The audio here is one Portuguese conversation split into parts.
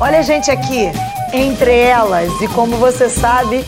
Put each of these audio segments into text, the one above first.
Olha a gente aqui, entre elas, e como você sabe,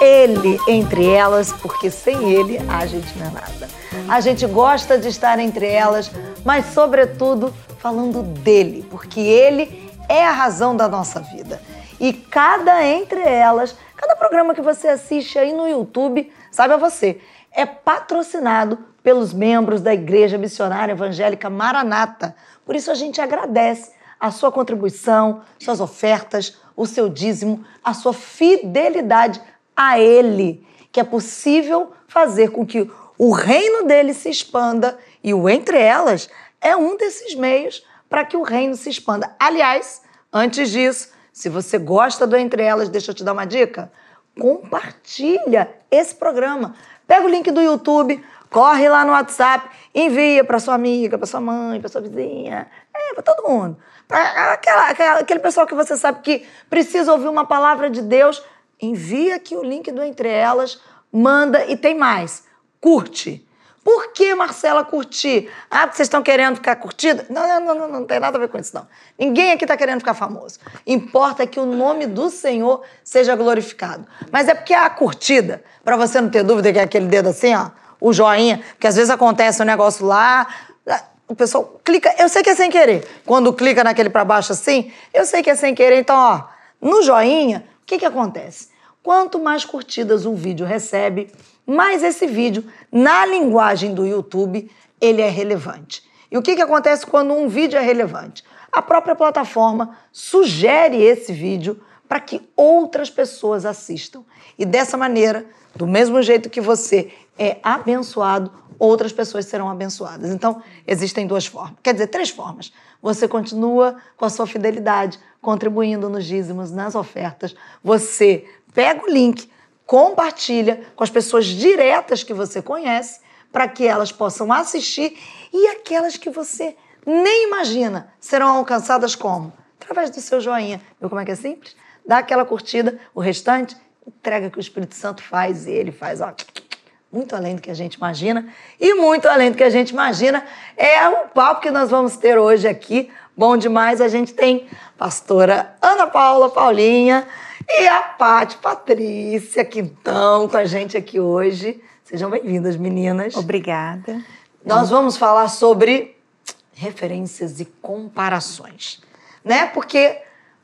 ele entre elas, porque sem ele a gente não é nada. A gente gosta de estar entre elas, mas sobretudo falando dele, porque ele é a razão da nossa vida. E cada entre elas, cada programa que você assiste aí no YouTube, sabe a você, é patrocinado pelos membros da Igreja Missionária Evangélica Maranata. Por isso a gente agradece a sua contribuição, suas ofertas, o seu dízimo, a sua fidelidade a Ele, que é possível fazer com que o reino dele se expanda e o entre elas é um desses meios para que o reino se expanda. Aliás, antes disso, se você gosta do Entre Elas, deixa eu te dar uma dica. Compartilha esse programa. Pega o link do YouTube, corre lá no WhatsApp, envia para sua amiga, para sua mãe, para sua vizinha, é, para todo mundo. Para aquela, aquela, aquele pessoal que você sabe que precisa ouvir uma palavra de Deus, envia aqui o link do Entre Elas, manda e tem mais. Curte. Por que, Marcela, curtir? Ah, porque vocês estão querendo ficar curtida? Não, não, não, não, não tem nada a ver com isso, não. Ninguém aqui está querendo ficar famoso. Importa que o nome do Senhor seja glorificado. Mas é porque a curtida, para você não ter dúvida que é aquele dedo assim, ó, o joinha, porque às vezes acontece um negócio lá, o pessoal clica, eu sei que é sem querer. Quando clica naquele para baixo assim, eu sei que é sem querer. Então, ó, no joinha, o que, que acontece? Quanto mais curtidas um vídeo recebe, mas esse vídeo, na linguagem do YouTube, ele é relevante. E o que, que acontece quando um vídeo é relevante? A própria plataforma sugere esse vídeo para que outras pessoas assistam. E dessa maneira, do mesmo jeito que você é abençoado, outras pessoas serão abençoadas. Então, existem duas formas, quer dizer, três formas. Você continua com a sua fidelidade, contribuindo nos dízimos, nas ofertas. Você pega o link, compartilha com as pessoas diretas que você conhece, para que elas possam assistir e aquelas que você nem imagina serão alcançadas como? Através do seu joinha. Viu como é que é simples? Dá aquela curtida, o restante, entrega que o Espírito Santo faz e ele faz, ó, muito além do que a gente imagina. E muito além do que a gente imagina é o papo que nós vamos ter hoje aqui. Bom demais, a gente tem pastora Ana Paula Paulinha, e a Paty Patrícia Quintão com a gente aqui hoje. Sejam bem-vindas, meninas. Obrigada. Nós vamos falar sobre referências e comparações, né? Porque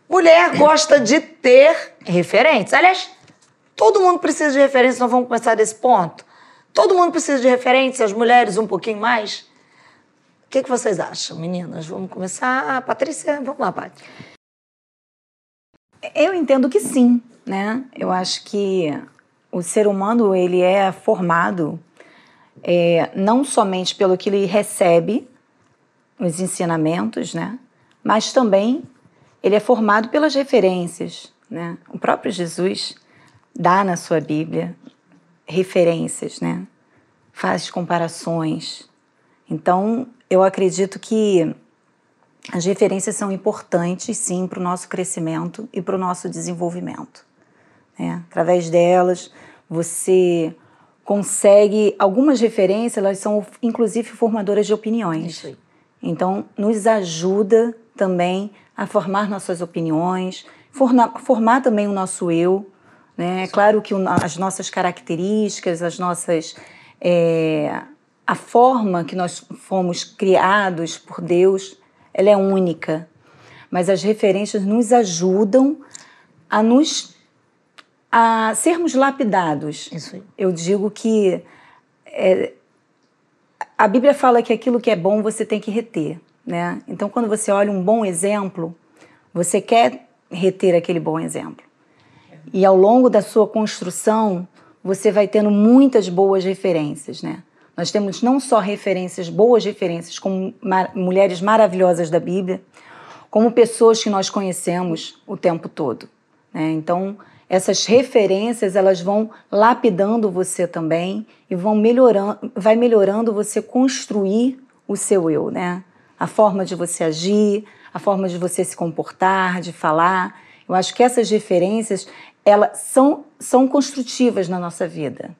mulher gosta de ter referências. Aliás, todo mundo precisa de referências, nós vamos começar desse ponto. Todo mundo precisa de referências, as mulheres um pouquinho mais. O que, que vocês acham, meninas? Vamos começar. Patrícia, vamos lá, Paty. Eu entendo que sim, né? Eu acho que o ser humano ele é formado é, não somente pelo que ele recebe, os ensinamentos, né? Mas também ele é formado pelas referências, né? O próprio Jesus dá na sua Bíblia referências, né? Faz comparações. Então, eu acredito que as referências são importantes, sim, para o nosso crescimento e para o nosso desenvolvimento. Né? Através delas, você consegue. Algumas referências, elas são inclusive formadoras de opiniões. Então, nos ajuda também a formar nossas opiniões, formar, formar também o nosso eu. Né? É claro que as nossas características, as nossas. É, a forma que nós fomos criados por Deus ela é única, mas as referências nos ajudam a nos a sermos lapidados. Eu digo que é, a Bíblia fala que aquilo que é bom você tem que reter, né? Então, quando você olha um bom exemplo, você quer reter aquele bom exemplo. E ao longo da sua construção, você vai tendo muitas boas referências, né? Nós temos não só referências, boas referências, como mar mulheres maravilhosas da Bíblia, como pessoas que nós conhecemos o tempo todo. Né? Então, essas referências elas vão lapidando você também e vão melhorando, vai melhorando você construir o seu eu, né? A forma de você agir, a forma de você se comportar, de falar. Eu acho que essas referências elas são, são construtivas na nossa vida.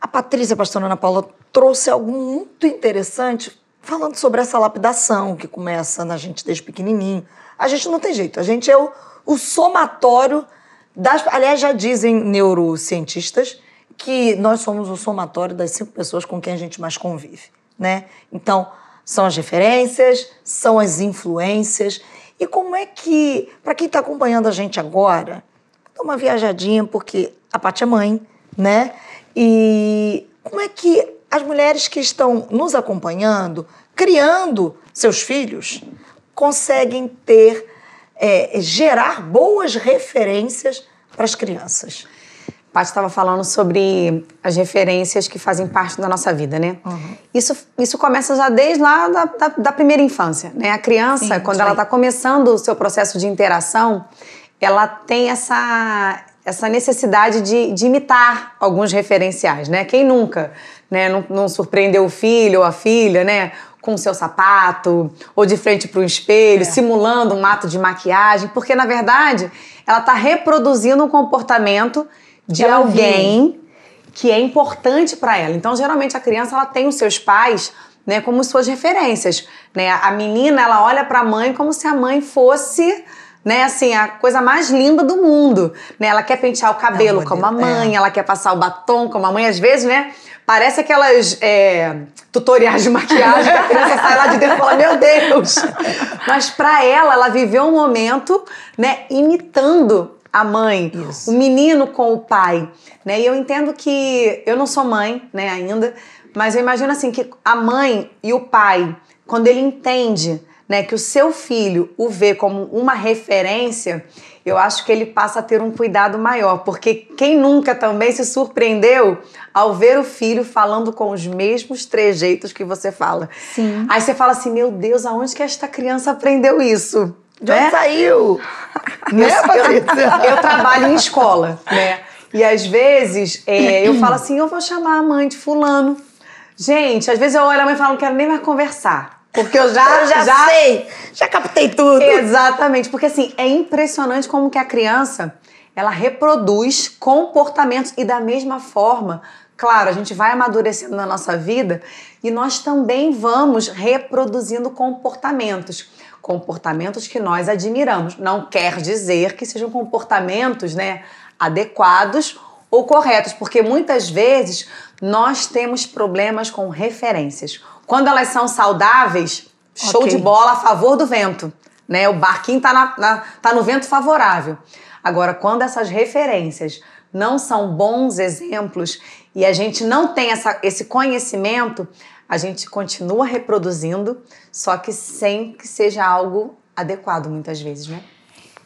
A Patrícia, a pastora Ana Paula, trouxe algo muito interessante falando sobre essa lapidação que começa na gente desde pequenininho. A gente não tem jeito, a gente é o, o somatório das. Aliás, já dizem neurocientistas que nós somos o somatório das cinco pessoas com quem a gente mais convive, né? Então, são as referências, são as influências. E como é que, para quem está acompanhando a gente agora, dá uma viajadinha, porque a Paty é mãe, né? E como é que as mulheres que estão nos acompanhando, criando seus filhos, conseguem ter, é, gerar boas referências para as crianças? Paty estava falando sobre as referências que fazem parte da nossa vida, né? Uhum. Isso, isso começa já desde lá da, da, da primeira infância, né? A criança, Sim, quando ela está começando o seu processo de interação, ela tem essa, essa necessidade de, de imitar alguns referenciais, né? Quem nunca né, não, não surpreendeu o filho ou a filha, né? Com o seu sapato, ou de frente para o espelho, é. simulando um ato de maquiagem, porque na verdade ela está reproduzindo um comportamento de ela alguém viu. que é importante para ela. Então, geralmente a criança ela tem os seus pais, né, como suas referências, né? A menina ela olha para a mãe como se a mãe fosse né, assim, a coisa mais linda do mundo, né? Ela quer pentear o cabelo como a mãe, é. ela quer passar o batom como a mãe, às vezes, né? Parece aquelas é, tutoriais de maquiagem que a criança sai lá de dentro e fala, meu Deus! Mas para ela, ela viveu um momento, né, imitando a mãe, Isso. o menino com o pai, né? E eu entendo que eu não sou mãe, né, ainda, mas eu imagino assim que a mãe e o pai, quando ele entende, né, que o seu filho o vê como uma referência, eu acho que ele passa a ter um cuidado maior, porque quem nunca também se surpreendeu ao ver o filho falando com os mesmos trejeitos que você fala. Sim. Aí você fala assim: "Meu Deus, aonde que esta criança aprendeu isso?" De onde né? saiu? né, Patrícia? Eu, eu, trabalho em escola, né? E às vezes é, eu falo assim: eu vou chamar a mãe de Fulano. Gente, às vezes eu olho a mãe e falo: não quero nem mais conversar. Porque eu já, eu já, já sei, já captei tudo. Exatamente, porque assim, é impressionante como que a criança, ela reproduz comportamentos e da mesma forma, claro, a gente vai amadurecendo na nossa vida e nós também vamos reproduzindo comportamentos comportamentos que nós admiramos. Não quer dizer que sejam comportamentos né, adequados ou corretos, porque muitas vezes nós temos problemas com referências. Quando elas são saudáveis, show okay. de bola a favor do vento. Né? O barquinho está na, na, tá no vento favorável. Agora, quando essas referências não são bons exemplos e a gente não tem essa, esse conhecimento, a gente continua reproduzindo, só que sem que seja algo adequado muitas vezes, né?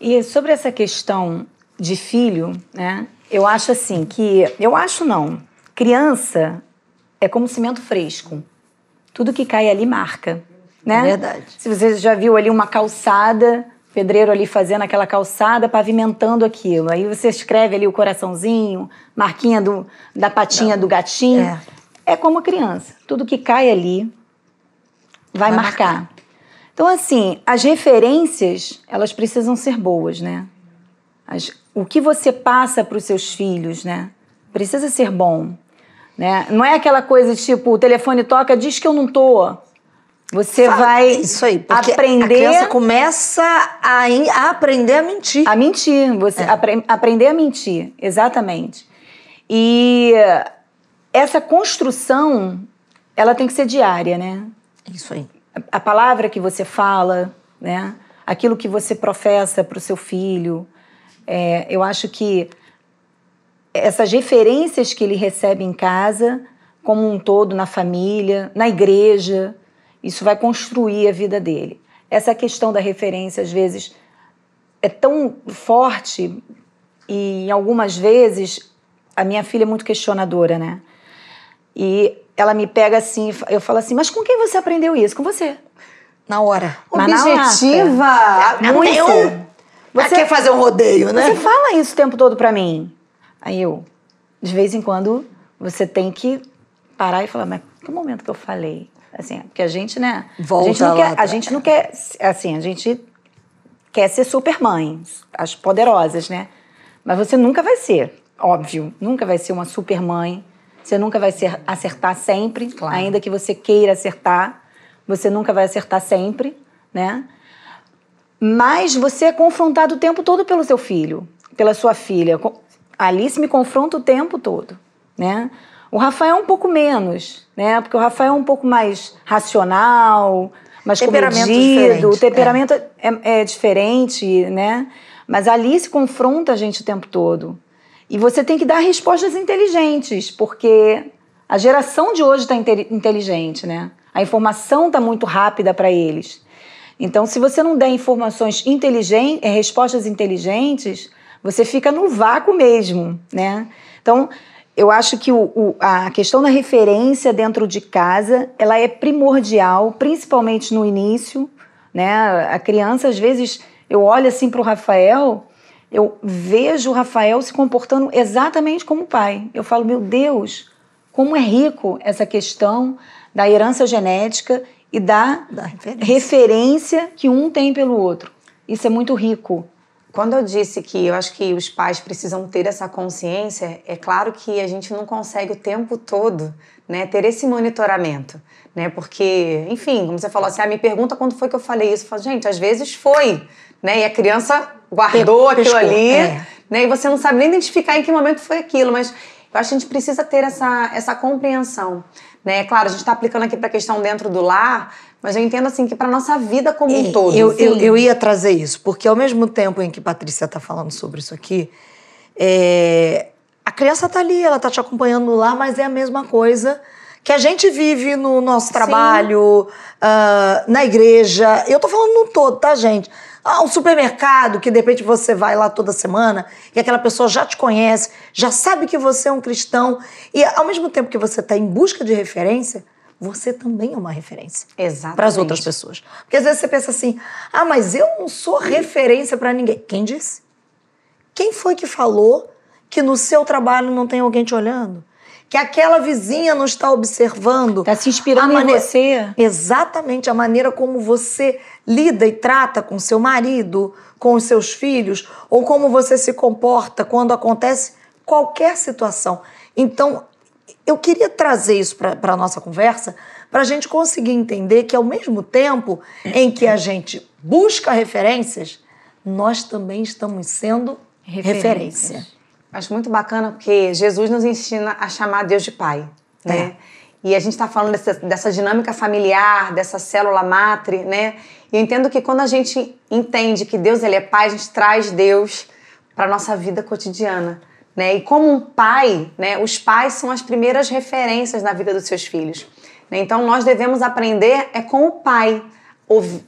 E sobre essa questão de filho, né? Eu acho assim que eu acho não. Criança é como cimento fresco. Tudo que cai ali marca, né? É verdade. Se você já viu ali uma calçada, pedreiro ali fazendo aquela calçada, pavimentando aquilo. Aí você escreve ali o coraçãozinho, marquinha do, da patinha não. do gatinho. É. É como criança. Tudo que cai ali vai, vai marcar. marcar. Então, assim, as referências, elas precisam ser boas, né? As, o que você passa para os seus filhos, né? Precisa ser bom. Né? Não é aquela coisa tipo, o telefone toca, diz que eu não tô. Você Fala, vai isso aí, porque aprender. A criança começa a, a aprender a mentir. A mentir, você é. apre, aprender a mentir, exatamente. E essa construção, ela tem que ser diária, né? Isso aí. A, a palavra que você fala, né? Aquilo que você professa para o seu filho. É, eu acho que essas referências que ele recebe em casa, como um todo, na família, na igreja, isso vai construir a vida dele. Essa questão da referência, às vezes, é tão forte e algumas vezes a minha filha é muito questionadora, né? E ela me pega assim, eu falo assim, mas com quem você aprendeu isso? Com você. Na hora. Objetiva. Muito. Você quer fazer um rodeio, né? Você fala isso o tempo todo pra mim. Aí eu, de vez em quando, você tem que parar e falar, mas que momento que eu falei? Assim, porque a gente, né? Volta a gente não quer, a gente não quer, assim, a gente quer ser super mães, as poderosas, né? Mas você nunca vai ser, óbvio, nunca vai ser uma super mãe você nunca vai ser, acertar sempre, claro. ainda que você queira acertar. você nunca vai acertar sempre, né? Mas você é confrontado o tempo todo pelo seu filho, pela sua filha. A Alice me confronta o tempo todo, né? O Rafael é um pouco menos, né? Porque o Rafael é um pouco mais racional, mais temperamento comedido, o temperamento é. É, é diferente, né? Mas a Alice confronta a gente o tempo todo. E você tem que dar respostas inteligentes, porque a geração de hoje está inteligente, né? A informação está muito rápida para eles. Então, se você não der informações inteligentes, eh, respostas inteligentes, você fica no vácuo mesmo, né? Então, eu acho que o, o, a questão da referência dentro de casa, ela é primordial, principalmente no início, né? A criança, às vezes, eu olho assim para o Rafael, eu vejo o Rafael se comportando exatamente como o pai. Eu falo, meu Deus, como é rico essa questão da herança genética e da, da referência. referência que um tem pelo outro. Isso é muito rico. Quando eu disse que eu acho que os pais precisam ter essa consciência, é claro que a gente não consegue o tempo todo né, ter esse monitoramento. Né, porque, enfim, como você falou assim, ah, me pergunta quando foi que eu falei isso. Eu falo, gente, às vezes foi. Né, e a criança guardou aquilo ali, é. né, e você não sabe nem identificar em que momento foi aquilo, mas eu acho que a gente precisa ter essa, essa compreensão. Né? Claro, a gente está aplicando aqui para a questão dentro do lar, mas eu entendo assim que para nossa vida como um todo. Eu, eu, eu, ia trazer isso, porque ao mesmo tempo em que Patrícia está falando sobre isso aqui, é, a criança está ali, ela está te acompanhando lá, mas é a mesma coisa que a gente vive no nosso trabalho, uh, na igreja. Eu estou falando no todo, tá, gente? Ah, um supermercado que de repente você vai lá toda semana e aquela pessoa já te conhece, já sabe que você é um cristão e ao mesmo tempo que você está em busca de referência, você também é uma referência para as outras pessoas. Porque às vezes você pensa assim: ah, mas eu não sou referência para ninguém. Quem disse? Quem foi que falou que no seu trabalho não tem alguém te olhando? Que aquela vizinha não está observando. Está se inspirando maneira, em você. Exatamente, a maneira como você lida e trata com seu marido, com os seus filhos, ou como você se comporta quando acontece qualquer situação. Então, eu queria trazer isso para a nossa conversa, para a gente conseguir entender que, ao mesmo tempo em que a gente busca referências, nós também estamos sendo referência. Acho muito bacana porque Jesus nos ensina a chamar Deus de Pai, né? É. E a gente está falando dessa, dessa, dinâmica familiar, dessa célula matre, né? E eu entendo que quando a gente entende que Deus ele é Pai, a gente traz Deus para nossa vida cotidiana, né? E como um pai, né? Os pais são as primeiras referências na vida dos seus filhos. Né? Então nós devemos aprender é com o pai,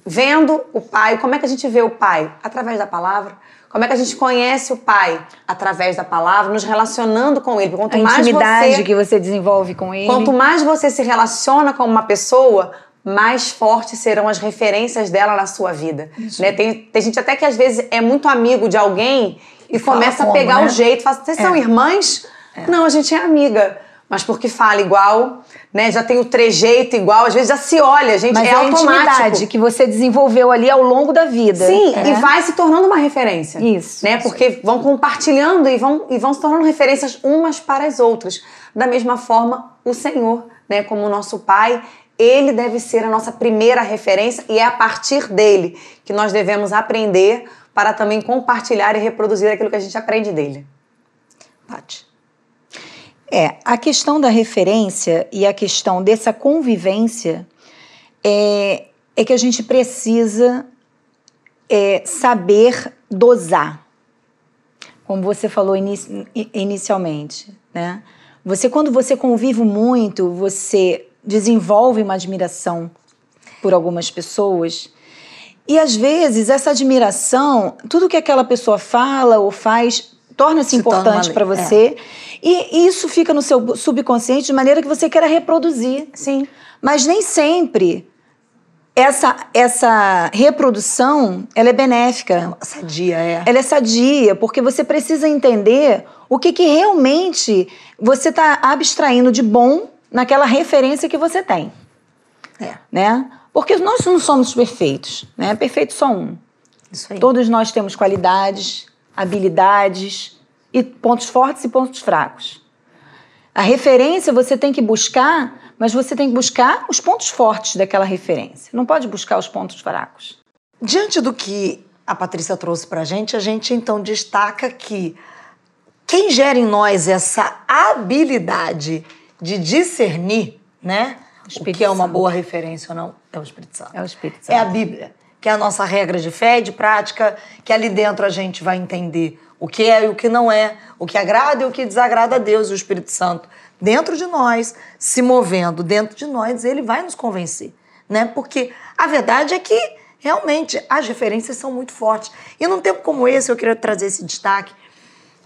vendo o pai. Como é que a gente vê o pai? Através da palavra como é que a gente conhece o pai? Através da palavra, nos relacionando com ele. Quanto a mais intimidade você, que você desenvolve com ele. Quanto mais você se relaciona com uma pessoa, mais fortes serão as referências dela na sua vida. Né? Tem, tem gente até que às vezes é muito amigo de alguém e, e começa a pegar né? o jeito. Fala, vocês é. são irmãs? É. Não, a gente é amiga mas porque fala igual, né? Já tem o trejeito igual, às vezes já se olha, gente, mas é, é automático. intimidade que você desenvolveu ali ao longo da vida. Sim, é. e vai se tornando uma referência. Isso. Né? Porque vão compartilhando e vão, e vão se tornando referências umas para as outras. Da mesma forma, o Senhor, né, como o nosso Pai, ele deve ser a nossa primeira referência e é a partir dele que nós devemos aprender para também compartilhar e reproduzir aquilo que a gente aprende dele. Paty. É, a questão da referência e a questão dessa convivência é, é que a gente precisa é, saber dosar, como você falou inici inicialmente, né? Você, quando você convive muito, você desenvolve uma admiração por algumas pessoas e às vezes essa admiração, tudo que aquela pessoa fala ou faz torna-se importante para você. É. E isso fica no seu subconsciente de maneira que você queira reproduzir. Sim. Mas nem sempre essa, essa reprodução ela é benéfica. É sadia, é. Ela é sadia, porque você precisa entender o que, que realmente você está abstraindo de bom naquela referência que você tem. É. Né? Porque nós não somos perfeitos, né? Perfeito só um. Isso aí. Todos nós temos qualidades, habilidades e pontos fortes e pontos fracos. A referência você tem que buscar, mas você tem que buscar os pontos fortes daquela referência. Não pode buscar os pontos fracos. Diante do que a Patrícia trouxe para a gente, a gente então destaca que quem gera em nós essa habilidade de discernir, né? O, o que é uma boa referência ou não, é o Espírito Santo. É o Espírito Santo. É a Bíblia, que é a nossa regra de fé e de prática, que ali dentro a gente vai entender o que é e o que não é, o que agrada e o que desagrada a Deus e o Espírito Santo dentro de nós, se movendo dentro de nós, ele vai nos convencer, né? Porque a verdade é que realmente as referências são muito fortes. E num tempo como esse, eu queria trazer esse destaque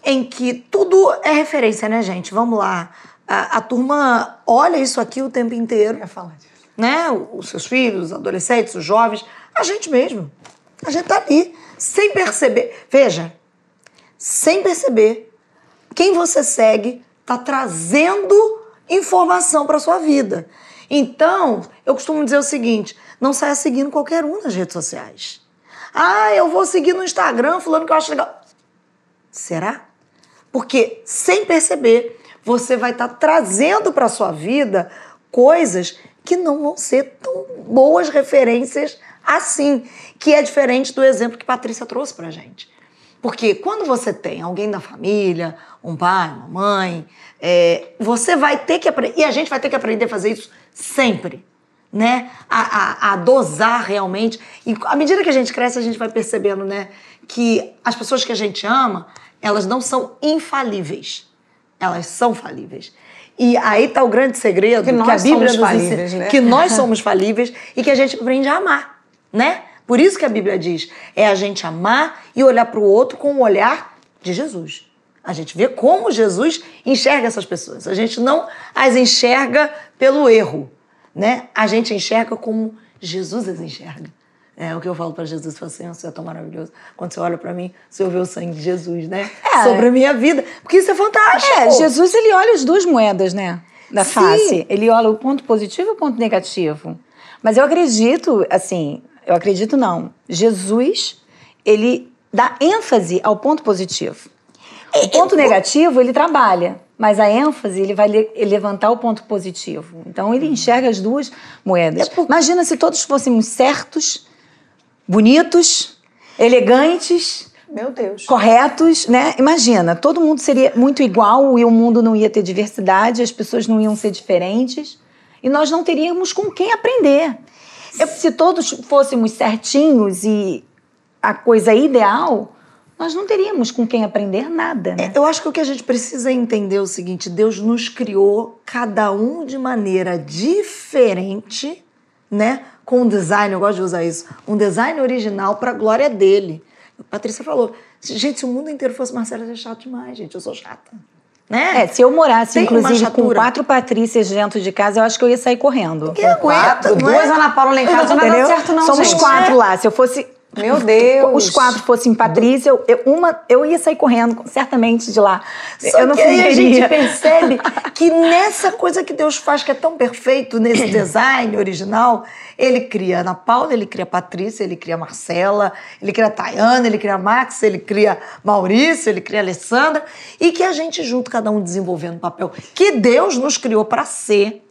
em que tudo é referência, né, gente? Vamos lá. A, a turma olha isso aqui o tempo inteiro. Eu falar disso. Né? Os seus filhos, os adolescentes, os jovens, a gente mesmo. A gente tá ali, sem perceber. Veja, sem perceber, quem você segue está trazendo informação para sua vida. Então, eu costumo dizer o seguinte: não saia seguindo qualquer um nas redes sociais. Ah, eu vou seguir no Instagram fulano que eu acho legal. Será? Porque sem perceber, você vai estar tá trazendo para sua vida coisas que não vão ser tão boas referências assim, que é diferente do exemplo que Patrícia trouxe para gente. Porque quando você tem alguém da família, um pai, uma mãe, é, você vai ter que aprender, e a gente vai ter que aprender a fazer isso sempre, né? A, a, a, dosar realmente. E à medida que a gente cresce, a gente vai percebendo, né? Que as pessoas que a gente ama, elas não são infalíveis. Elas são falíveis. E aí está o grande segredo que, que a Bíblia nos ensina, né? que nós somos falíveis e que a gente aprende a amar, né? Por isso que a Bíblia diz: é a gente amar e olhar para o outro com o olhar de Jesus. A gente vê como Jesus enxerga essas pessoas. A gente não as enxerga pelo erro, né? A gente enxerga como Jesus as enxerga. É o que eu falo para Jesus, eu falo assim, você é tão maravilhoso. Quando você olha para mim, você vê o sangue de Jesus, né? É. Sobre a minha vida. Porque isso é fantástico. É, Jesus, ele olha as duas moedas, né? Da Sim. face. Ele olha o ponto positivo e o ponto negativo. Mas eu acredito, assim, eu acredito não. Jesus, ele dá ênfase ao ponto positivo. O é, ponto negativo, ele trabalha, mas a ênfase, ele vai levantar o ponto positivo. Então, ele enxerga as duas moedas. É Imagina se todos fôssemos certos, bonitos, elegantes, meu Deus. Corretos, né? Imagina, todo mundo seria muito igual e o mundo não ia ter diversidade, as pessoas não iam ser diferentes e nós não teríamos com quem aprender. Se todos fôssemos certinhos e a coisa ideal, nós não teríamos com quem aprender nada. Né? É, eu acho que o que a gente precisa entender é o seguinte: Deus nos criou cada um de maneira diferente, né? Com um design, eu gosto de usar isso, um design original para a glória dele. A Patrícia falou: gente, se o mundo inteiro fosse Marcela, é chato demais, gente. Eu sou chata. Né? É, se eu morasse, Tem inclusive, com quatro Patrícias dentro de casa, eu acho que eu ia sair correndo. Que quatro, duas é? Ana Paula lá em casa, não dá certo não, Somos gente. quatro é. lá. Se eu fosse meu Deus! Os quatro fossem Patrícia, eu, eu, uma, eu ia sair correndo, certamente, de lá. Só eu não que aí a gente percebe que nessa coisa que Deus faz, que é tão perfeito, nesse design original, ele cria Ana Paula, ele cria Patrícia, ele cria Marcela, ele cria Tayana, ele cria Max, ele cria Maurício, ele cria Alessandra, e que a gente junto, cada um desenvolvendo o papel que Deus nos criou para ser,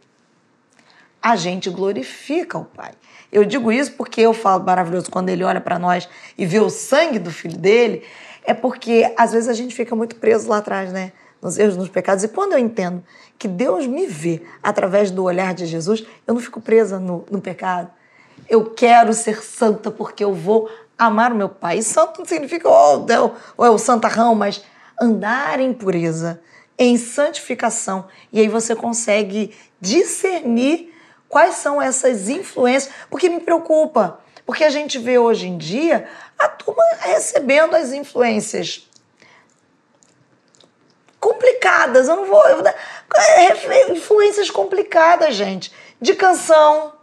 a gente glorifica o Pai. Eu digo isso porque eu falo maravilhoso quando ele olha para nós e vê o sangue do filho dele, é porque às vezes a gente fica muito preso lá atrás, né? Nos erros, nos pecados. E quando eu entendo que Deus me vê através do olhar de Jesus, eu não fico presa no, no pecado. Eu quero ser santa porque eu vou amar o meu pai. E santo não significa, oh, Deus, ou é o santarrão, mas andar em pureza, em santificação. E aí você consegue discernir Quais são essas influências? Porque me preocupa, porque a gente vê hoje em dia a turma recebendo as influências complicadas. Eu não vou. Eu, influências complicadas, gente. De canção,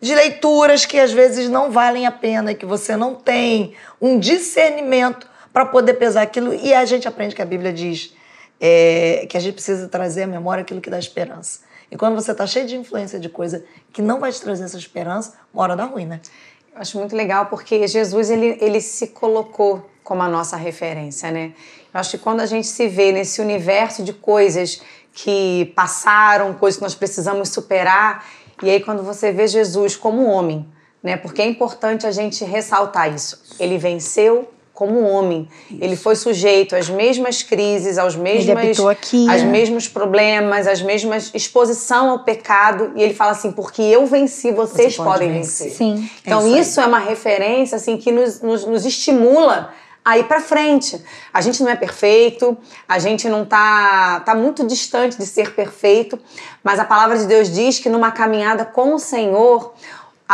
de leituras que às vezes não valem a pena, que você não tem um discernimento para poder pesar aquilo. E a gente aprende que a Bíblia diz é, que a gente precisa trazer à memória aquilo que dá esperança. E quando você está cheio de influência de coisa que não vai te trazer essa esperança, uma hora dá ruim, né? Eu acho muito legal porque Jesus ele, ele se colocou como a nossa referência, né? Eu acho que quando a gente se vê nesse universo de coisas que passaram, coisas que nós precisamos superar. E aí, quando você vê Jesus como homem, né? Porque é importante a gente ressaltar isso. Ele venceu como homem. Isso. Ele foi sujeito às mesmas crises, aos mesmos, aqui, aos é. mesmos problemas, às mesmas exposição ao pecado. E ele fala assim: porque eu venci, vocês Você podem vencer. vencer. Sim. Então é isso, isso é uma referência assim que nos, nos, nos estimula a ir para frente. A gente não é perfeito, a gente não tá tá muito distante de ser perfeito, mas a palavra de Deus diz que numa caminhada com o Senhor,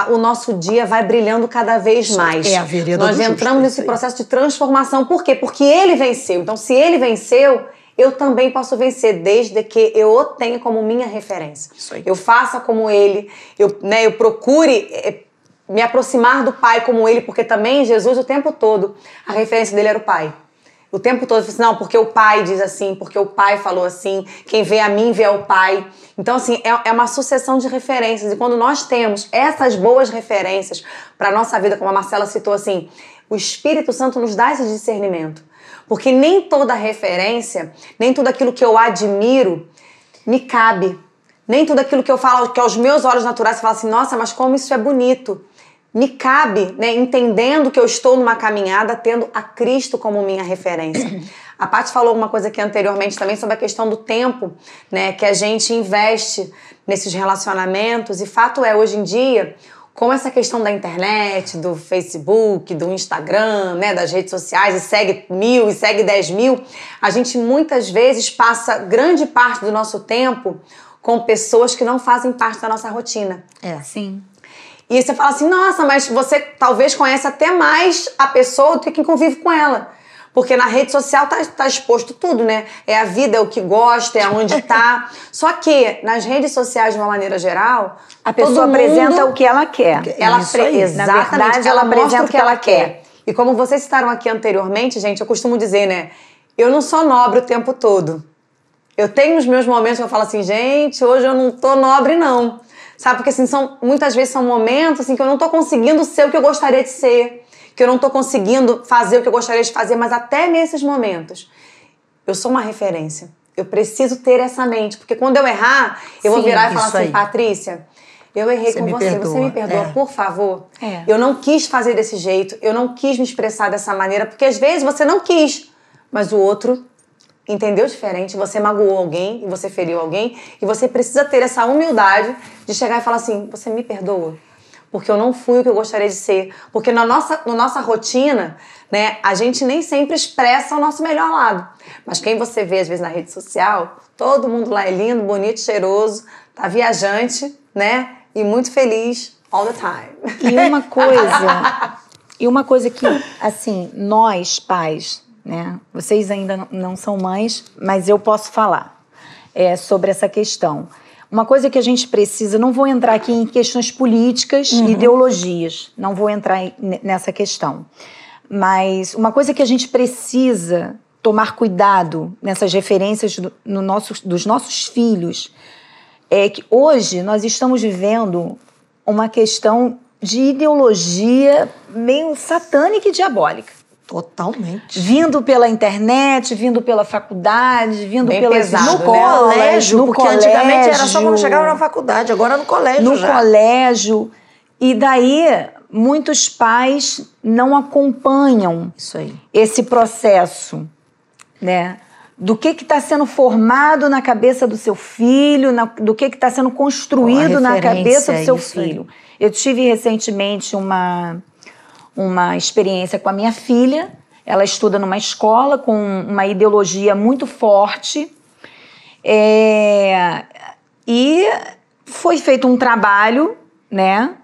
o nosso dia vai brilhando cada vez mais. É a vereda Nós entramos nesse processo de transformação. Por quê? Porque ele venceu. Então, se ele venceu, eu também posso vencer, desde que eu o tenha como minha referência. Eu faça como ele, eu, né, eu procure eh, me aproximar do Pai como ele, porque também Jesus, o tempo todo, a referência dele era o Pai. O tempo todo, assim, não, porque o Pai diz assim, porque o Pai falou assim, quem vê a mim vê o Pai. Então, assim, é, é uma sucessão de referências. E quando nós temos essas boas referências para a nossa vida, como a Marcela citou, assim, o Espírito Santo nos dá esse discernimento. Porque nem toda referência, nem tudo aquilo que eu admiro me cabe. Nem tudo aquilo que eu falo, que aos meus olhos naturais, você fala assim, nossa, mas como isso é bonito me cabe, né, entendendo que eu estou numa caminhada, tendo a Cristo como minha referência. A Paty falou uma coisa aqui anteriormente também sobre a questão do tempo, né, que a gente investe nesses relacionamentos. E fato é, hoje em dia, com essa questão da internet, do Facebook, do Instagram, né, das redes sociais, e segue mil e segue dez mil, a gente muitas vezes passa grande parte do nosso tempo com pessoas que não fazem parte da nossa rotina. É. Sim. E você fala assim, nossa, mas você talvez conheça até mais a pessoa do que quem convive com ela. Porque na rede social tá, tá exposto tudo, né? É a vida, é o que gosta, é onde tá. Só que nas redes sociais, de uma maneira geral, a pessoa apresenta o que ela quer. Ela Isso aí. Exatamente, Na verdade, ela, ela apresenta o que ela quer. quer. E como vocês citaram aqui anteriormente, gente, eu costumo dizer, né? Eu não sou nobre o tempo todo. Eu tenho os meus momentos que eu falo assim, gente, hoje eu não tô nobre, não. Sabe? Porque assim, são, muitas vezes são momentos assim, que eu não tô conseguindo ser o que eu gostaria de ser, que eu não tô conseguindo fazer o que eu gostaria de fazer, mas até nesses momentos, eu sou uma referência. Eu preciso ter essa mente, porque quando eu errar, eu Sim, vou virar e falar assim, aí. Patrícia, eu errei você com você, perdoa. você me perdoa, é. por favor. É. Eu não quis fazer desse jeito, eu não quis me expressar dessa maneira, porque às vezes você não quis, mas o outro entendeu diferente, você magoou alguém e você feriu alguém, e você precisa ter essa humildade de chegar e falar assim: você me perdoa? Porque eu não fui o que eu gostaria de ser. Porque na nossa, na nossa rotina, né, a gente nem sempre expressa o nosso melhor lado. Mas quem você vê, às vezes, na rede social, todo mundo lá é lindo, bonito, cheiroso, tá viajante, né? E muito feliz all the time. E uma coisa, e uma coisa que, assim, nós, pais, né? Vocês ainda não são mães, mas eu posso falar é, sobre essa questão. Uma coisa que a gente precisa, não vou entrar aqui em questões políticas, uhum. ideologias, não vou entrar nessa questão. Mas uma coisa que a gente precisa tomar cuidado nessas referências do, no nosso, dos nossos filhos é que hoje nós estamos vivendo uma questão de ideologia meio satânica e diabólica. Totalmente. Vindo pela internet, vindo pela faculdade, vindo Bem pela pesado, no né? colégio, no porque colégio, antigamente era só quando chegava na faculdade, agora no colégio no já. colégio. E daí muitos pais não acompanham Isso aí. esse processo, né? Do que está sendo formado na cabeça do seu filho, na, do que está sendo construído na cabeça do seu filho. Aí. Eu tive recentemente uma uma experiência com a minha filha. Ela estuda numa escola com uma ideologia muito forte. É, e foi feito um trabalho, né?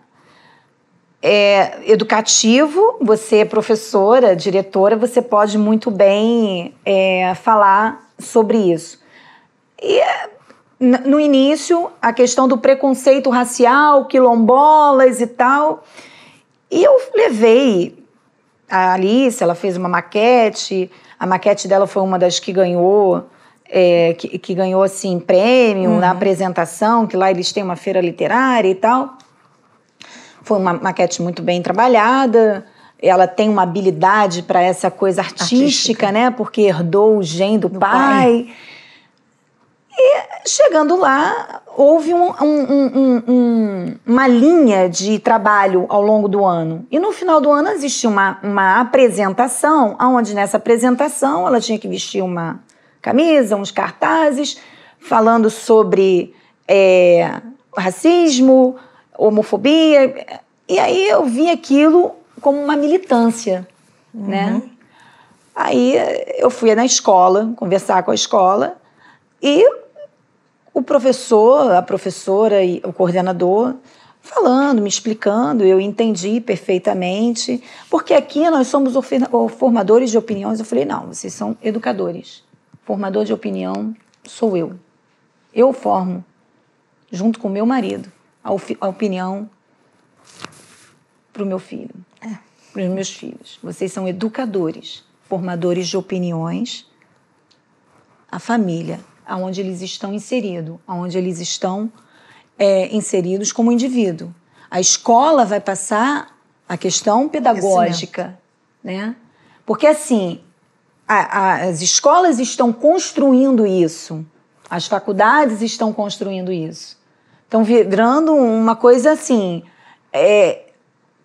É, educativo, você é professora, diretora, você pode muito bem é, falar sobre isso. E no início, a questão do preconceito racial, quilombolas e tal, e eu levei a Alice, ela fez uma maquete, a maquete dela foi uma das que ganhou, é, que, que, ganhou assim prêmio uhum. na apresentação, que lá eles têm uma feira literária e tal. Foi uma maquete muito bem trabalhada. Ela tem uma habilidade para essa coisa artística, artística, né? Porque herdou o gen do, do pai. pai. E chegando lá, houve um, um, um, uma linha de trabalho ao longo do ano. E no final do ano existia uma, uma apresentação, onde nessa apresentação ela tinha que vestir uma camisa, uns cartazes, falando sobre é, racismo, homofobia. E aí eu vi aquilo como uma militância, uhum. né? Aí eu fui na escola, conversar com a escola, e o professor, a professora e o coordenador falando, me explicando, eu entendi perfeitamente, porque aqui nós somos formadores de opiniões. Eu falei, não, vocês são educadores. Formador de opinião sou eu. Eu formo, junto com meu marido, a, a opinião para o meu filho, é. para os meus filhos. Vocês são educadores, formadores de opiniões. A família aonde eles estão inseridos, aonde eles estão é, inseridos como indivíduo. A escola vai passar a questão pedagógica, né? Porque assim, a, a, as escolas estão construindo isso, as faculdades estão construindo isso, estão virando uma coisa assim, é,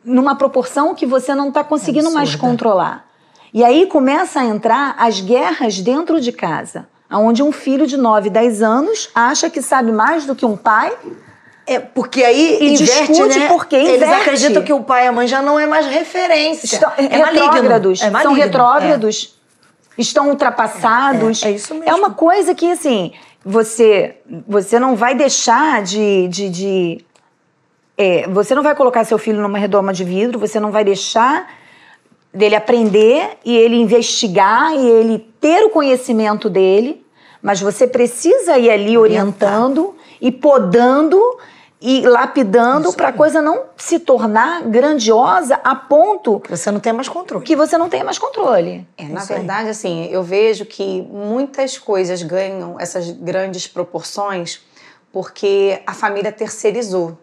numa proporção que você não está conseguindo Absurda. mais controlar. E aí começa a entrar as guerras dentro de casa onde um filho de 9, 10 anos acha que sabe mais do que um pai. É, porque aí e inverte, discute né? porque inverte. Eles acreditam que o pai e a mãe já não é mais referência. Estão, é, é retrógrados. É são retrógrados. É. Estão ultrapassados. É, é, isso mesmo. É uma coisa que, assim, você, você não vai deixar de... de, de é, você não vai colocar seu filho numa redoma de vidro, você não vai deixar dele aprender e ele investigar e ele ter o conhecimento dele mas você precisa ir ali orientando e podando e lapidando para a coisa não se tornar grandiosa a ponto que você não tenha mais controle. Que você não tenha mais controle. É, na verdade, assim, eu vejo que muitas coisas ganham essas grandes proporções porque a família terceirizou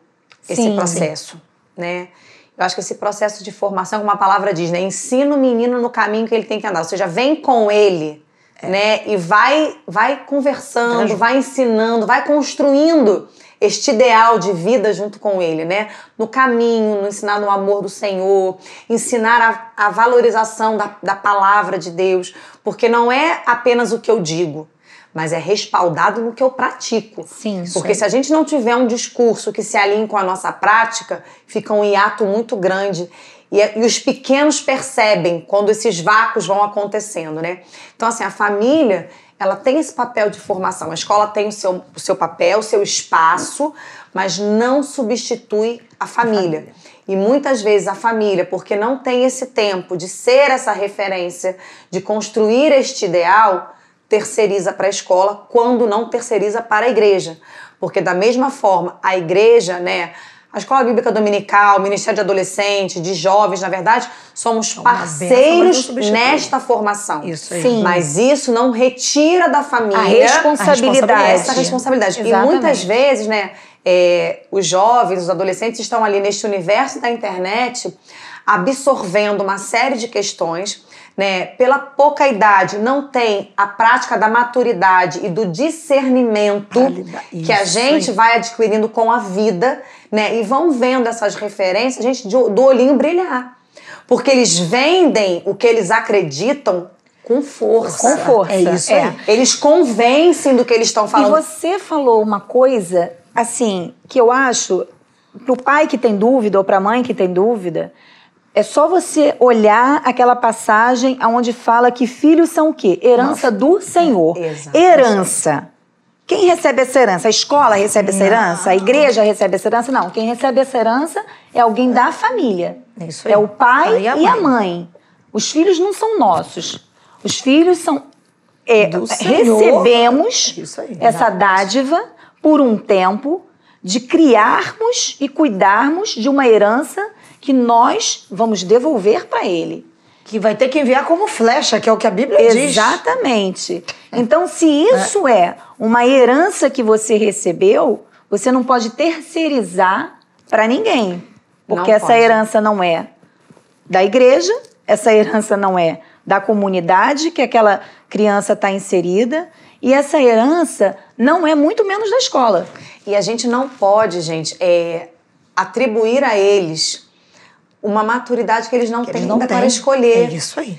esse sim, processo, sim. né? Eu acho que esse processo de formação, como a palavra diz, né? Ensina o menino no caminho que ele tem que andar. Ou seja, vem com ele é. né? E vai, vai conversando, vai ensinando, vai construindo este ideal de vida junto com ele, né? No caminho, no ensinar no amor do Senhor, ensinar a, a valorização da, da palavra de Deus, porque não é apenas o que eu digo, mas é respaldado no que eu pratico. Sim. Porque se a gente não tiver um discurso que se alinhe com a nossa prática, fica um hiato muito grande. E, e, os pequenos percebem quando esses vácuos vão acontecendo, né? Então, assim, a família, ela tem esse papel de formação. A escola tem o seu, o seu papel, o seu espaço, mas não substitui a família. a família. E muitas vezes a família, porque não tem esse tempo de ser essa referência, de construir este ideal, terceiriza para a escola, quando não terceiriza para a igreja. Porque da mesma forma, a igreja, né, a Escola Bíblica Dominical, o Ministério de Adolescentes, de Jovens, na verdade, somos parceiros nesta formação. Isso aí. Sim. Mas isso não retira da família a responsabilidade. Essa responsabilidade. Exatamente. E muitas vezes, né, é, os jovens, os adolescentes estão ali neste universo da internet absorvendo uma série de questões né, pela pouca idade, não tem a prática da maturidade e do discernimento que a gente vai adquirindo com a vida, né, e vão vendo essas referências, gente, do olhinho brilhar. Porque eles vendem o que eles acreditam com força. Com força. É isso é. Eles convencem do que eles estão falando. E você falou uma coisa, assim, que eu acho, pro pai que tem dúvida ou pra mãe que tem dúvida, é só você olhar aquela passagem onde fala que filhos são o quê? Herança Nossa. do Senhor. É, herança. Quem recebe essa herança? A escola recebe essa herança? A igreja recebe essa herança? Não. Quem recebe essa herança é alguém da família. É isso aí. É o pai e a, e a mãe. Os filhos não são nossos. Os filhos são. É, recebemos aí, essa dádiva por um tempo de criarmos e cuidarmos de uma herança que nós vamos devolver para ele. Que vai ter que enviar como flecha, que é o que a Bíblia Exatamente. diz. Exatamente. Então, se isso é. é uma herança que você recebeu, você não pode terceirizar para ninguém. Porque não essa pode. herança não é da igreja, essa herança não é da comunidade que aquela criança está inserida E essa herança não é muito menos da escola. E a gente não pode, gente, é, atribuir a eles uma maturidade que eles não que têm eles não para escolher. É isso aí.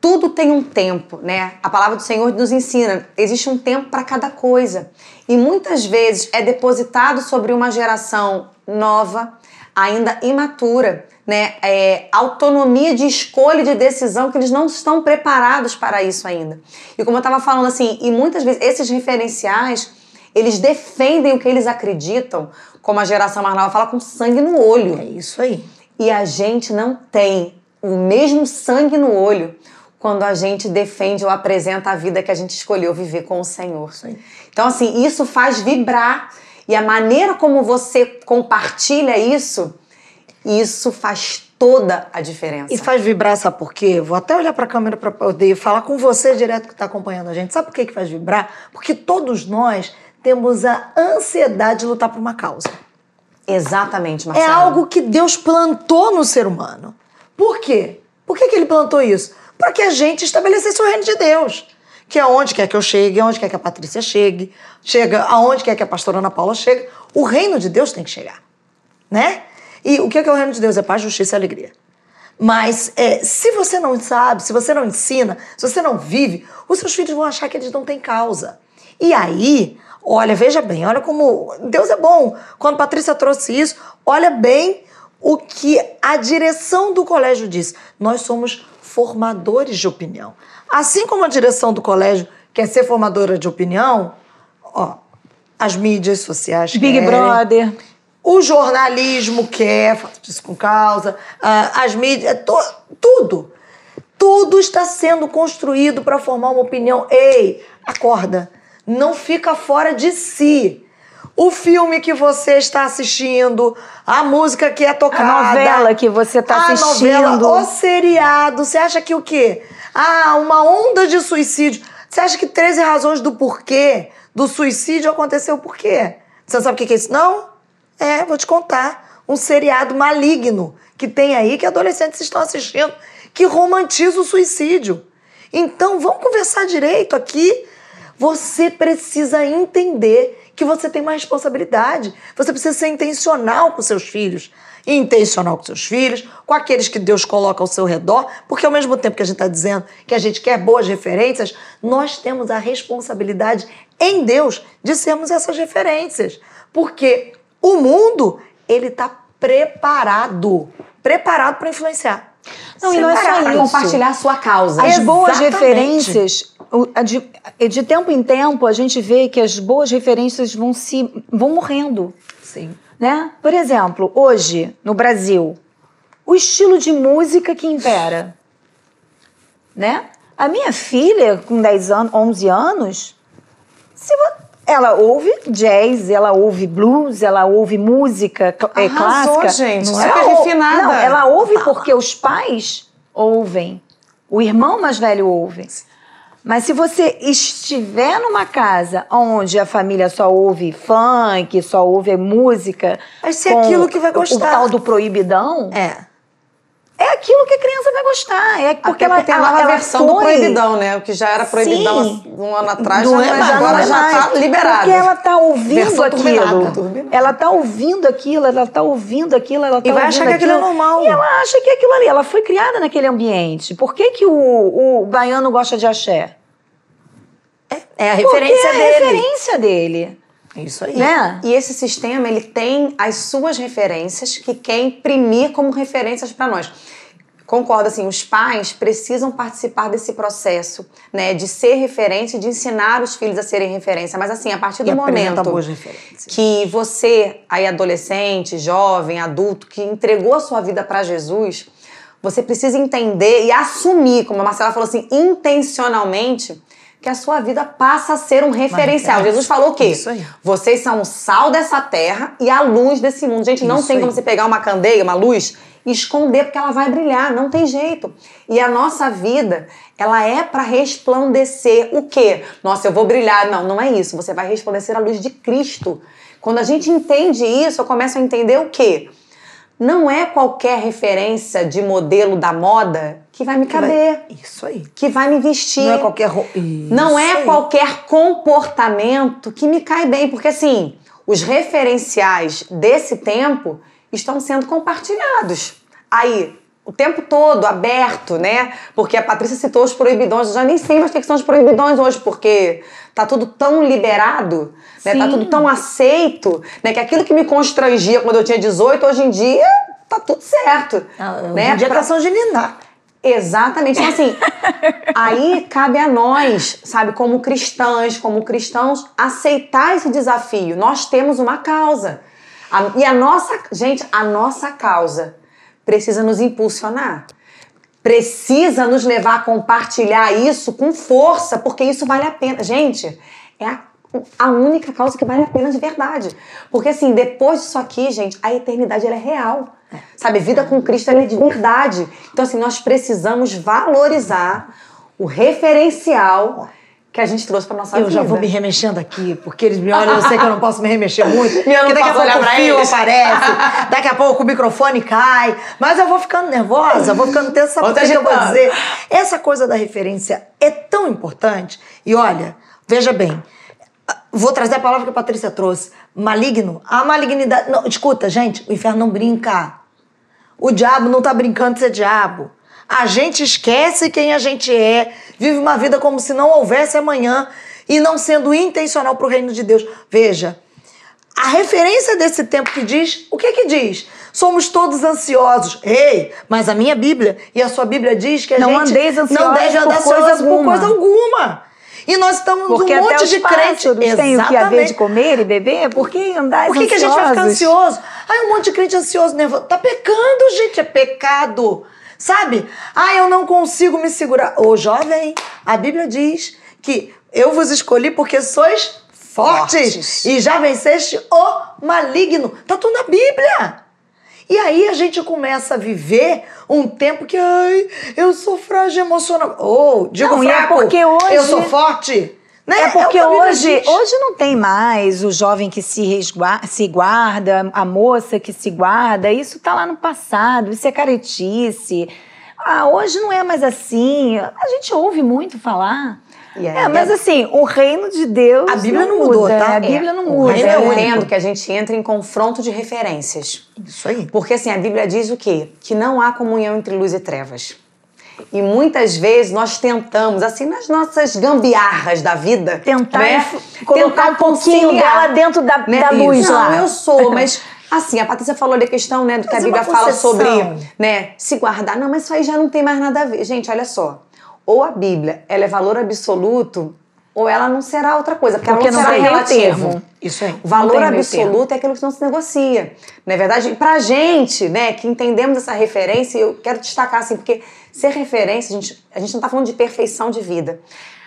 Tudo tem um tempo, né? A palavra do Senhor nos ensina, existe um tempo para cada coisa. E muitas vezes é depositado sobre uma geração nova, ainda imatura, né? É, autonomia de escolha e de decisão que eles não estão preparados para isso ainda. E como eu estava falando assim, e muitas vezes esses referenciais eles defendem o que eles acreditam, como a geração mais nova fala, com sangue no olho. É isso aí. E a gente não tem o mesmo sangue no olho quando a gente defende ou apresenta a vida que a gente escolheu viver com o Senhor. Sim. Então, assim, isso faz vibrar. E a maneira como você compartilha isso, isso faz toda a diferença. E faz vibrar, sabe por quê? Vou até olhar para a câmera para poder falar com você direto que está acompanhando a gente. Sabe por que, que faz vibrar? Porque todos nós temos a ansiedade de lutar por uma causa. Exatamente, é Marcelo. É algo que Deus plantou no ser humano. Por quê? Por que, que ele plantou isso? Para que a gente estabelecesse o reino de Deus. Que aonde quer que eu chegue, aonde quer que a Patrícia chegue, chega aonde quer que a pastora Ana Paula chegue, o reino de Deus tem que chegar. Né? E o que é, o reino de Deus? É paz, justiça e alegria. Mas é, se você não sabe, se você não ensina, se você não vive, os seus filhos vão achar que eles não têm causa. E aí, olha, veja bem, olha como Deus é bom. Quando Patrícia trouxe isso, olha bem o que a direção do colégio diz. Nós somos formadores de opinião. Assim como a direção do colégio quer ser formadora de opinião, ó, as mídias sociais Big querem, Brother. O jornalismo quer, faz isso com causa, as mídias, to, tudo. Tudo está sendo construído para formar uma opinião. Ei, acorda não fica fora de si. O filme que você está assistindo, a música que é tocada, a novela que você está assistindo, a novela, o seriado, você acha que o quê? Ah, uma onda de suicídio. Você acha que 13 razões do porquê do suicídio aconteceu por quê? Você sabe o que é isso? Não? É, vou te contar. Um seriado maligno que tem aí que adolescentes estão assistindo que romantiza o suicídio. Então, vamos conversar direito aqui você precisa entender que você tem uma responsabilidade. Você precisa ser intencional com seus filhos. Intencional com seus filhos, com aqueles que Deus coloca ao seu redor, porque ao mesmo tempo que a gente está dizendo que a gente quer boas referências, nós temos a responsabilidade em Deus de sermos essas referências. Porque o mundo, ele está preparado preparado para influenciar. Não, e não é só isso. compartilhar a sua causa. As boas referências, de, de tempo em tempo, a gente vê que as boas referências vão se vão morrendo. Sim. Né? Por exemplo, hoje, no Brasil, o estilo de música que impera. Né? A minha filha, com 10 anos, 11 anos, se, ela ouve jazz, ela ouve blues, ela ouve música é, Arrasou, clássica. gente. Não é refinada. Não, ela ouve porque os pais ouvem. O irmão mais velho ouve. Mas se você estiver numa casa onde a família só ouve funk, só ouve música. Vai ser aquilo que vai gostar. O tal do proibidão. É é aquilo que a criança vai gostar. É porque Até ela tem a nova ela versão foi... do proibidão, né? O que já era proibidão Sim. um ano atrás, já, é, já agora já está liberado. Porque ela está ouvindo versão aquilo. Turbinada. Ela está ouvindo aquilo, ela está ouvindo aquilo, ela está E vai achar que aquilo é normal. E ela acha que aquilo ali. Ela foi criada naquele ambiente. Por que, que o, o baiano gosta de axé? É, é a referência Porque dele. É a referência dele. Isso aí. Né? E esse sistema, ele tem as suas referências que quer imprimir como referências para nós concordo, assim, os pais precisam participar desse processo, né, de ser referência e de ensinar os filhos a serem referência. Mas, assim, a partir do e momento que você, aí adolescente, jovem, adulto, que entregou a sua vida para Jesus, você precisa entender e assumir, como a Marcela falou assim, intencionalmente, que a sua vida passa a ser um referencial. Jesus falou o quê? Vocês são o sal dessa terra e a luz desse mundo. Gente, não Isso tem aí. como você pegar uma candeia, uma luz esconder porque ela vai brilhar, não tem jeito. E a nossa vida, ela é para resplandecer o quê? Nossa, eu vou brilhar. Não, não é isso. Você vai resplandecer a luz de Cristo. Quando a gente entende isso, eu começo a entender o quê? Não é qualquer referência de modelo da moda que vai me caber. Vai, isso aí. Que vai me vestir. Não é qualquer roupa. Não é aí. qualquer comportamento que me cai bem, porque assim, os referenciais desse tempo estão sendo compartilhados. Aí, o tempo todo aberto, né? Porque a Patrícia citou os proibidões, eu já nem sei mais o que são os proibidões hoje, porque tá tudo tão liberado, né? Tá tudo tão aceito, né? Que aquilo que me constrangia quando eu tinha 18, hoje em dia tá tudo certo. Ah, né? Hoje em dia pra... São Gilina. Exatamente. Então, assim, aí cabe a nós, sabe, como cristãs, como cristãos, aceitar esse desafio. Nós temos uma causa. A, e a nossa, gente, a nossa causa precisa nos impulsionar. Precisa nos levar a compartilhar isso com força, porque isso vale a pena. Gente, é a, a única causa que vale a pena de verdade. Porque assim, depois disso aqui, gente, a eternidade ela é real. É. Sabe, vida com Cristo é de verdade. Então, assim, nós precisamos valorizar o referencial que a gente trouxe para nossa eu vida. Eu já vou me remexendo aqui, porque eles me olham, eu sei que eu não posso me remexer muito. porque daqui a pouco o fio aparece, daqui a pouco o microfone cai. Mas eu vou ficando nervosa, vou ficando tensa, porque que eu vou dizer. Essa coisa da referência é tão importante. E olha, veja bem, vou trazer a palavra que a Patrícia trouxe. Maligno. A malignidade. Não, escuta, gente, o inferno não brinca. O diabo não tá brincando de ser diabo. A gente esquece quem a gente é, vive uma vida como se não houvesse amanhã e não sendo intencional para o reino de Deus. Veja, a referência desse tempo que diz, o que que diz? Somos todos ansiosos. Ei, mas a minha Bíblia e a sua Bíblia diz que a não gente não deve andar ansioso por coisa alguma. E nós estamos Porque um monte de crentes. Tem o que haver de comer e beber? Por que andar Por que, que a gente vai ficar ansioso? Ai, um monte de crente ansioso, nervoso. Tá pecando, gente, é pecado. Sabe? Ah, eu não consigo me segurar. Ô, jovem, a Bíblia diz que eu vos escolhi porque sois fortes, fortes. e já venceste o maligno. Tá tudo na Bíblia. E aí a gente começa a viver um tempo que, ai, eu sou frágil emocional. Ou, oh, digo não, é fraco, é porque hoje... eu sou forte. Né? É porque é hoje, hoje não tem mais o jovem que se, resguarda, se guarda, a moça que se guarda. Isso está lá no passado, isso é caretice. Ah, hoje não é mais assim. A gente ouve muito falar. Yeah, é, mas assim, o reino de Deus. A Bíblia não, mudou, muda, tá? A Bíblia é. não muda. Mas eu entendo que a gente entra em confronto de referências. Isso aí. Porque assim, a Bíblia diz o quê? Que não há comunhão entre luz e trevas. E muitas vezes nós tentamos, assim, nas nossas gambiarras da vida, tentar né? colocar tentar um pouquinho dela dentro da, né? da luz Não, lá. eu sou, mas assim, a Patrícia falou da questão, né, do que mas a Bíblia fala sobre, né, se guardar. Não, mas isso aí já não tem mais nada a ver. Gente, olha só. Ou a Bíblia, ela é valor absoluto, ou ela não será outra coisa, porque, porque ela não, não será relativo. Isso aí. O valor absoluto é aquilo que não se negocia. Na é verdade, pra gente, né, que entendemos essa referência, eu quero destacar assim, porque ser referência, a gente, a gente não está falando de perfeição de vida.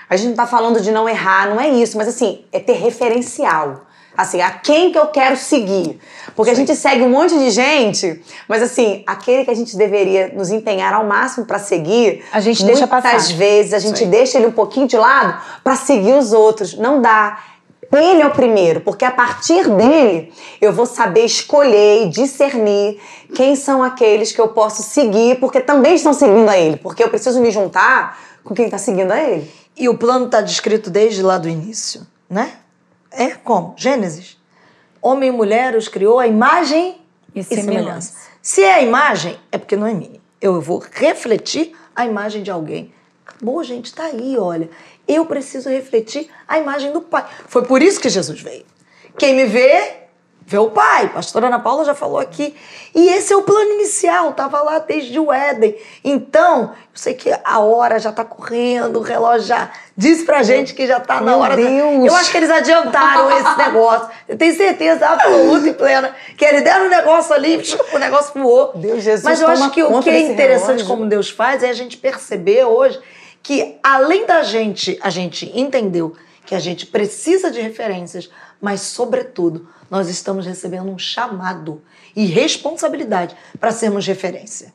A gente não está falando de não errar, não é isso, mas assim, é ter referencial. Assim, a quem que eu quero seguir. Porque Sim. a gente segue um monte de gente, mas assim, aquele que a gente deveria nos empenhar ao máximo para seguir, a gente deixa passar. Muitas vezes a gente Sim. deixa ele um pouquinho de lado para seguir os outros. Não dá. Ele é o primeiro, porque a partir dele eu vou saber escolher e discernir quem são aqueles que eu posso seguir, porque também estão seguindo a ele, porque eu preciso me juntar com quem está seguindo a ele. E o plano está descrito desde lá do início, né? É como? Gênesis. Homem e mulher os criou a imagem e, e semelhança. Se é a imagem, é porque não é minha. Eu vou refletir a imagem de alguém. Acabou, gente, tá aí, olha. Eu preciso refletir a imagem do Pai. Foi por isso que Jesus veio. Quem me vê, vê o Pai. A pastora Ana Paula já falou aqui. E esse é o plano inicial, estava lá desde o Éden. Então, eu sei que a hora já está correndo, o relógio já disse pra gente que já está na hora. Deus. Eu acho que eles adiantaram esse negócio. Eu tenho certeza absoluta e plena que eles deram o um negócio ali, o negócio voou. Deus, Jesus, Mas eu acho que o que é interessante relógio. como Deus faz é a gente perceber hoje que além da gente, a gente entendeu que a gente precisa de referências, mas sobretudo, nós estamos recebendo um chamado e responsabilidade para sermos referência.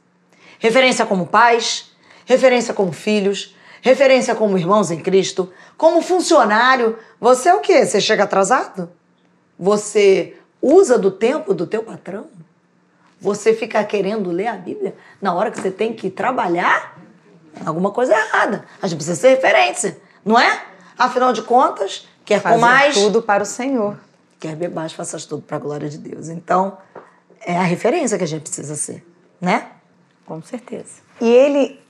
Referência como pais, referência como filhos, referência como irmãos em Cristo, como funcionário. Você é o quê? Você chega atrasado? Você usa do tempo do teu patrão? Você fica querendo ler a Bíblia na hora que você tem que trabalhar? alguma coisa errada. A gente precisa ser referência, não é? Afinal de contas, quer Fazer tudo para o Senhor. Quer beber faças tudo para a glória de Deus. Então, é a referência que a gente precisa ser, né? Com certeza. E ele,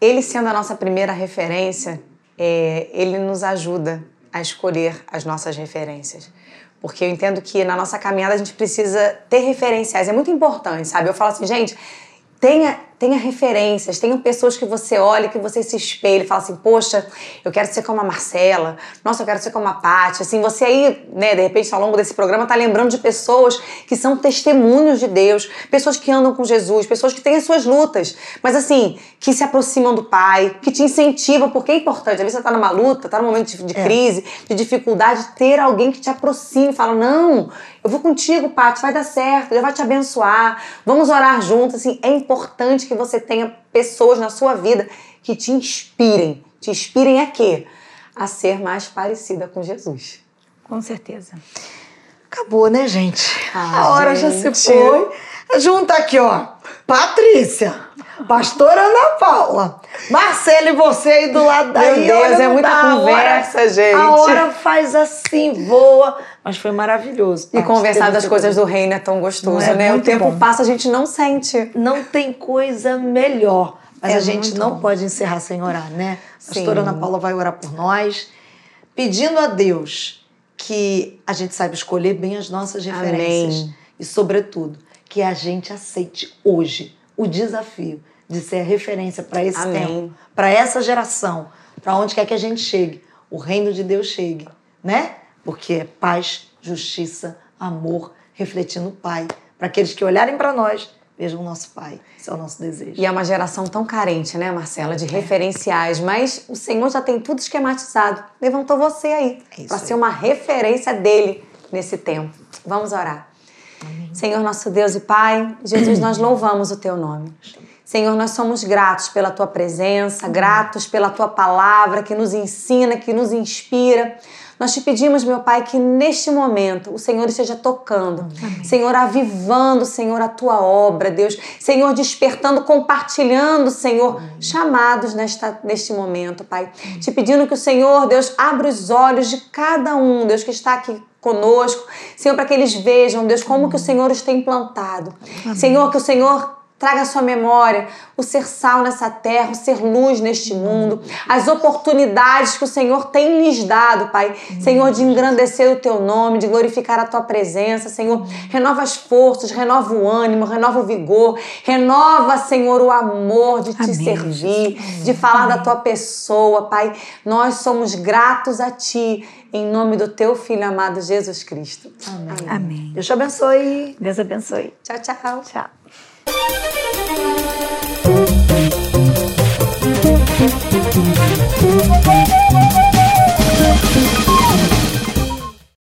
ele sendo a nossa primeira referência, é, ele nos ajuda a escolher as nossas referências. Porque eu entendo que na nossa caminhada a gente precisa ter referenciais. É muito importante, sabe? Eu falo assim, gente, tenha, tenha referências, tenha pessoas que você olha, que você se espelha e fala assim, poxa, eu quero ser como a Marcela, nossa, eu quero ser como a Paty. Assim, você aí, né, de repente, ao longo desse programa, tá lembrando de pessoas que são testemunhos de Deus, pessoas que andam com Jesus, pessoas que têm as suas lutas, mas assim, que se aproximam do Pai, que te incentivam, porque é importante. Às vezes você tá numa luta, tá num momento de, de crise, de dificuldade, ter alguém que te aproxime fala, não, eu vou contigo, Paty, vai dar certo, Deus vai te abençoar, vamos orar juntos. Assim, é importante que você tenha pessoas na sua vida que te inspirem. Te inspirem a quê? A ser mais parecida com Jesus. Com certeza. Acabou, né, gente? Ah, a hora já gente. se foi. Junta aqui, ó. Patrícia, pastora Ana Paula, Marcela e você aí do lado daí. Deus, olha, é muita conversa, hora, gente. A hora faz assim, voa. Mas foi maravilhoso. E conversar das coisas do reino é tão gostoso, é né? O tempo bom. passa, a gente não sente. Não tem coisa melhor. Mas É a gente não bom. pode encerrar sem orar, né? A pastora Ana Paula vai orar por nós, pedindo a Deus que a gente saiba escolher bem as nossas referências. Amém. E, sobretudo, que a gente aceite hoje o desafio de ser a referência para esse Amém. tempo, para essa geração, para onde quer que a gente chegue, o reino de Deus chegue, né? Porque é paz, justiça, amor, refletindo o Pai. Para aqueles que olharem para nós, vejam o nosso Pai. Esse é o nosso desejo. E é uma geração tão carente, né, Marcela, de referenciais, mas o Senhor já tem tudo esquematizado. Levantou você aí É para ser uma referência dele nesse tempo. Vamos orar. Senhor, nosso Deus e Pai, Jesus, nós louvamos o teu nome. Senhor, nós somos gratos pela tua presença, gratos pela tua palavra que nos ensina, que nos inspira. Nós te pedimos, meu Pai, que neste momento o Senhor esteja tocando, Senhor, avivando, Senhor, a tua obra, Deus, Senhor, despertando, compartilhando, Senhor, chamados nesta, neste momento, Pai. Te pedindo que o Senhor, Deus, abra os olhos de cada um, Deus, que está aqui conosco, Senhor, para que eles vejam, Deus, como que o Senhor os tem plantado. Senhor, que o Senhor traga à sua memória o ser sal nessa terra, o ser luz neste mundo, as oportunidades que o Senhor tem lhes dado, Pai. Senhor, de engrandecer o teu nome, de glorificar a tua presença, Senhor. Renova as forças, renova o ânimo, renova o vigor, renova, Senhor, o amor de te Amém, servir, de falar da tua pessoa, Pai. Nós somos gratos a ti, em nome do teu filho amado Jesus Cristo. Amém. Amém. Deus te abençoe. Deus abençoe. Tchau, tchau. Tchau.